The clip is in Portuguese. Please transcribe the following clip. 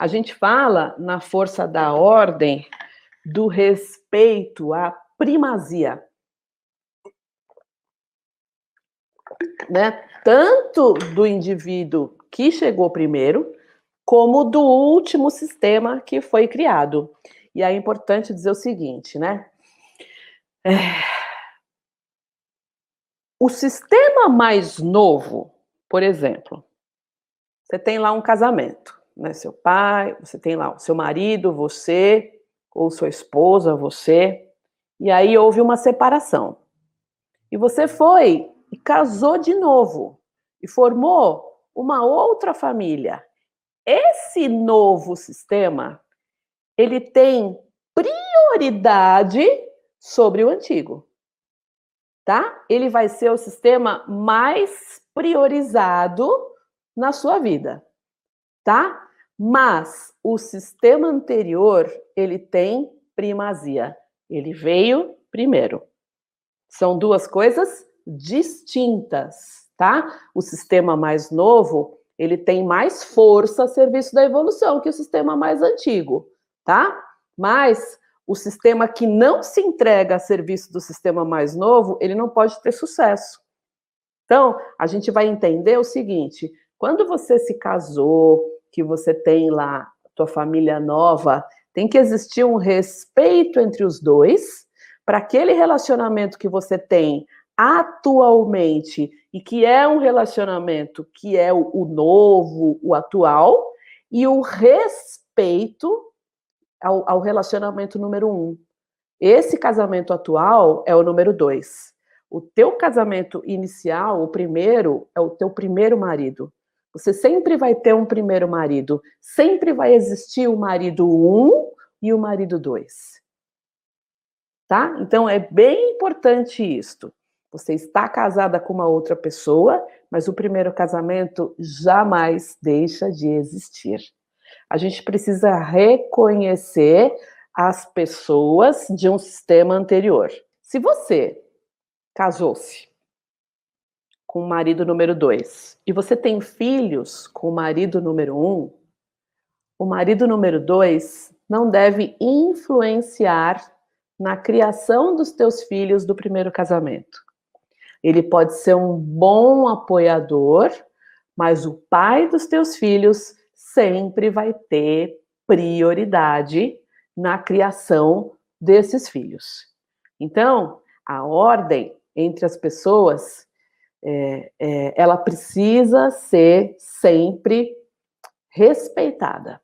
A gente fala na força da ordem do respeito à primazia. Né? Tanto do indivíduo que chegou primeiro, como do último sistema que foi criado. E é importante dizer o seguinte, né? É... O sistema mais novo, por exemplo, você tem lá um casamento, né? Seu pai, você tem lá o seu marido, você, ou sua esposa, você, e aí houve uma separação. E você foi e casou de novo e formou uma outra família. Esse novo sistema, ele tem prioridade sobre o antigo. Tá? Ele vai ser o sistema mais priorizado na sua vida, tá? Mas o sistema anterior, ele tem primazia. Ele veio primeiro. São duas coisas distintas, tá? O sistema mais novo, ele tem mais força a serviço da evolução que o sistema mais antigo, tá? Mas o sistema que não se entrega a serviço do sistema mais novo, ele não pode ter sucesso. Então, a gente vai entender o seguinte: quando você se casou, que você tem lá tua família nova, tem que existir um respeito entre os dois, para aquele relacionamento que você tem atualmente e que é um relacionamento que é o, o novo, o atual, e o respeito ao, ao, relacionamento número um. Esse casamento atual é o número dois. O teu casamento inicial, o primeiro, é o teu primeiro marido. Você sempre vai ter um primeiro marido. Sempre vai existir o marido um e o marido dois. Tá? Então é bem importante isto. Você está casada com uma outra pessoa, mas o primeiro casamento jamais deixa de existir. A gente precisa reconhecer as pessoas de um sistema anterior. Se você casou-se com o marido número dois e você tem filhos com o marido número um, o marido número dois não deve influenciar na criação dos teus filhos do primeiro casamento. Ele pode ser um bom apoiador, mas o pai dos teus filhos sempre vai ter prioridade na criação desses filhos. Então, a ordem entre as pessoas, é, é, ela precisa ser sempre respeitada.